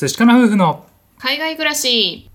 寿司かな夫婦の海外暮らし。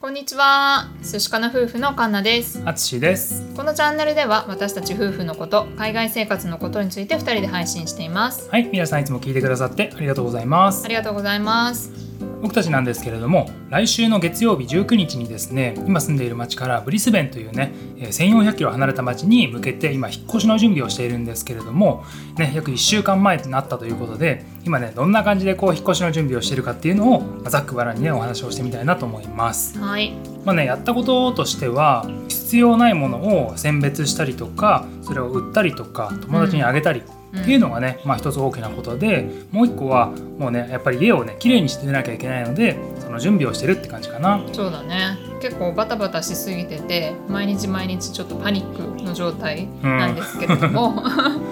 こんにちは。寿司かな夫婦のカンナです。あつしです。このチャンネルでは私たち夫婦のこと海外生活のことについて2人で配信しています。はい皆さんいつも聞いてくださってありがとうございます。ありがとうございます僕たちなんですけれども来週の月曜日19日にですね今住んでいる町からブリスベンというね1400キロ離れた町に向けて今引っ越しの準備をしているんですけれども、ね、約1週間前となったということで今ねどんな感じでこう引っ越しの準備をしているかっていうのを、まあ、ざっくばらんにねお話をしてみたいなと思います。はいまあね、やったこととしては必要ないものを選別したりとかそれを売ったりとか友達にあげたり、うんっていうのがね、まあ、一つ大きなことでもう一個はもうねやっぱり家をねきれいにしてなきゃいけないのでその準備をしてるって感じかな。そうだね結構バタバタしすぎてて毎日毎日ちょっとパニックの状態なんですけれども、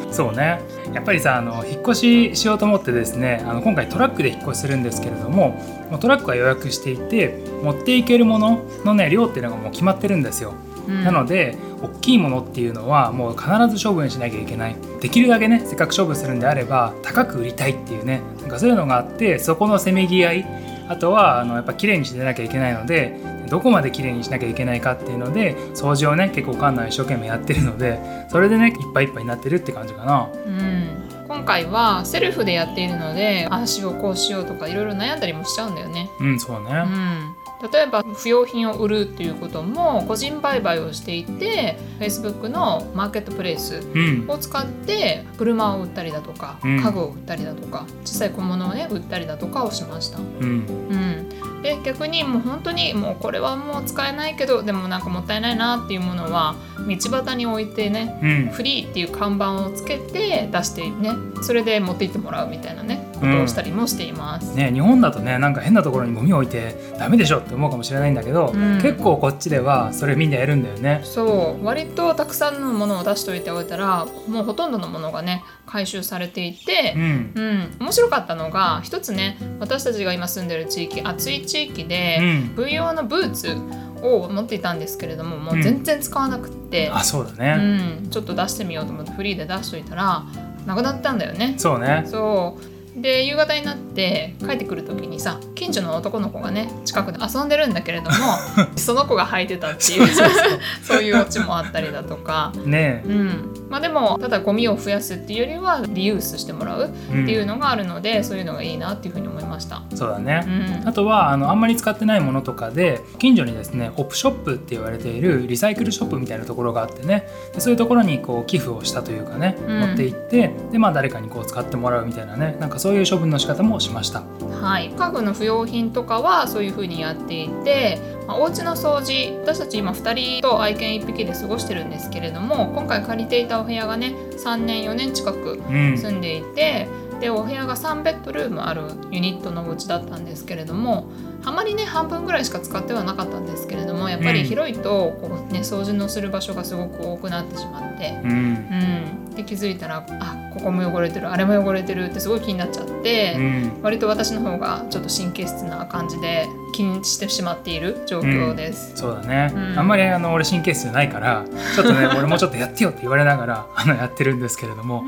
うん、そうね。やっぱりさあの引っ越ししようと思ってですねあの今回トラックで引っ越しするんですけれどもトラックは予約していて持っていけるもののね量っていうのがもう決まってるんですよ。なので大きいものっていうのはもう必ず処分しなきゃいけない。できるだけねせっかく処分するんであれば高く売りたいっていうねなんかそういうのがあってそこのせめぎ合いあとはあのやっぱ綺麗にしてなきゃいけないのでどこまで綺麗にしなきゃいけないかっていうので掃除をね結構館内一生懸命やってるのでそれでねいっぱいいっぱいになってるって感じかな。うん今回はセルフでやっているので足をこうしようとかいろいろ悩んだりもしちゃうんだよね。うんそうね、うん例えば不用品を売るっていうことも個人売買をしていて Facebook のマーケットプレイスを使って車を売ったりだとか、うん、家具を売ったりだとか小さい小物をね売ったりだとかをしました。うん、うん。で逆にもう本当にもうこれはもう使えないけどでもなんかもったいないなっていうものは道端に置いてね、うん、フリーっていう看板をつけて出してねそれで持って行ってもらうみたいなねことをしたりもしています、うん、ね日本だとねなんか変なところにゴミ置いてダメでしょって思うかもしれないんだけど、うん、結構こっちではそれみんなやるんだよね。そう。割とたくさんのものを出しといておいたらもうほとんどのものがね回収されていて、うん、うん、面白かったのが一つね私たちが今住んでる地域暑い地域で、うん、V 用のブーツを持っていたんですけれどももう全然使わなくて、うん、あそうだね、うん、ちょっと出してみようと思ってフリーで出しといたらなくなったんだよね。そうね。そうで夕方になって帰ってくる時にさ近所の男の子がね近くで遊んでるんだけれども その子が履いてたっていう そういうオチもあったりだとか。ねうん。まあ、でもただゴミを増やすっていうよりはリユースしてもらうっていうのがあるので、うん、そういうのがいいなっていうふうに思いました。そうだね、うん、あとはあのあんまり使ってないものとかで近所にですねオプショップって言われているリサイクルショップみたいなところがあってねでそういうところにこう寄付をしたというかね、うん、持って行ってでまあ誰かにこう使ってもらうみたいなねなんかそういう処分の仕方もしました。はい家具の不要品とかはそういうふうにやっていて、まあ、お家の掃除私たち今2人と愛犬1匹で過ごしてるんですけれども今回借りていたお部屋がね3年4年近く住んでいて、うん、でお部屋が3ベッドルームあるユニットのお家だったんですけれどもあまりね半分ぐらいしか使ってはなかったんですけれどもやっぱり広いとこう、ね、掃除のする場所がすごく多くなってしまって、うん、うん、で気づいたらあここも汚れてるあれも汚れてるってすごい気になっちゃって、うん、割と私の方がちょっと神経質な感じで気にしてしまっている状況です。うん、そうだね、うん、あんまりあの俺神経質じゃないからちょっとね 俺もちょっとやってよって言われながらあのやってるんですけれども、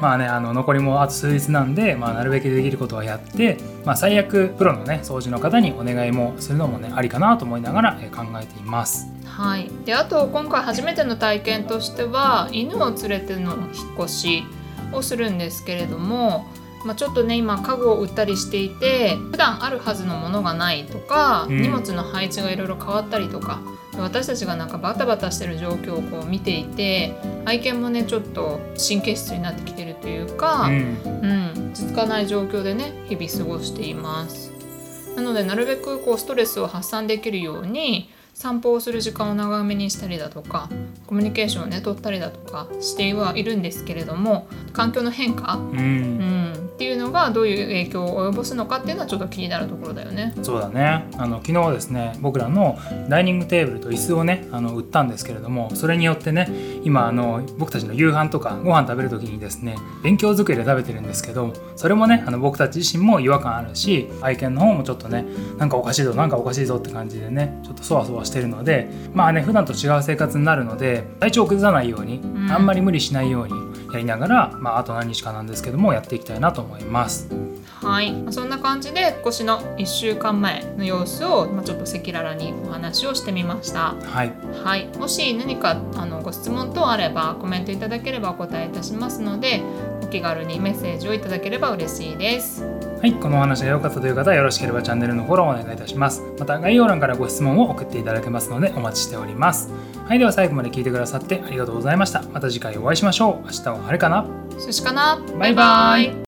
まあねあの残りもあと数日なんで、まあ、なるべくできることはやって、まあ、最悪プロのね掃除の方にお願いもするのもねありかなと思いながら考えています。はい、であと今回初めての体験としては犬を連れての引っ越しをするんですけれども、まあ、ちょっとね今家具を売ったりしていて普段あるはずのものがないとか、うん、荷物の配置がいろいろ変わったりとか私たちがなんかバタバタしてる状況をこう見ていて愛犬もねちょっと神経質になってきてるというか、うん、うん、続かない状況でね日々過ごしています。なのでなるべくこうストレスを発散できるように散歩をする時間を長めにしたりだとかコミュニケーションをね取ったりだとかしてはいるんですけれども環境の変化、うん、うんっていうのがどういう影響を及ぼすのかっていうのはちょっと気になるところだよね。そうだねあの昨日ですね僕らのダイニングテーブルと椅子をねあの売ったんですけれどもそれによってね今あの僕たちの夕飯とかご飯食べる時にですね勉強机で食べてるんですけどそれもねあの僕たち自身も違和感あるし愛犬の方もちょっとねなんかおかしいぞなんかおかしいぞって感じでねちょっとそわそわしているのでまあね普段と違う生活になるので体調を崩さないように、んあんまり無理しないようにやりながら、まあ、あと何日かなんですけどもやっていきたいなと思います。はい、まあそんな感じで引っ越しの1週間前の様子を、まあ、ちょっと赤裸々にお話をしてみました。はい、はい、もし何かあのご質問等あればコメントいただければお答えいたしますのでお気軽にメッセージをいただければ嬉しいです。はい、このお話が良かったという方はよろしければチャンネルのフォローお願いいたします。また概要欄からご質問を送っていただけますのでお待ちしております。はい、では最後まで聞いてくださってありがとうございました。また次回お会いしましょう。明日は晴れかな寿司かなバイバイイ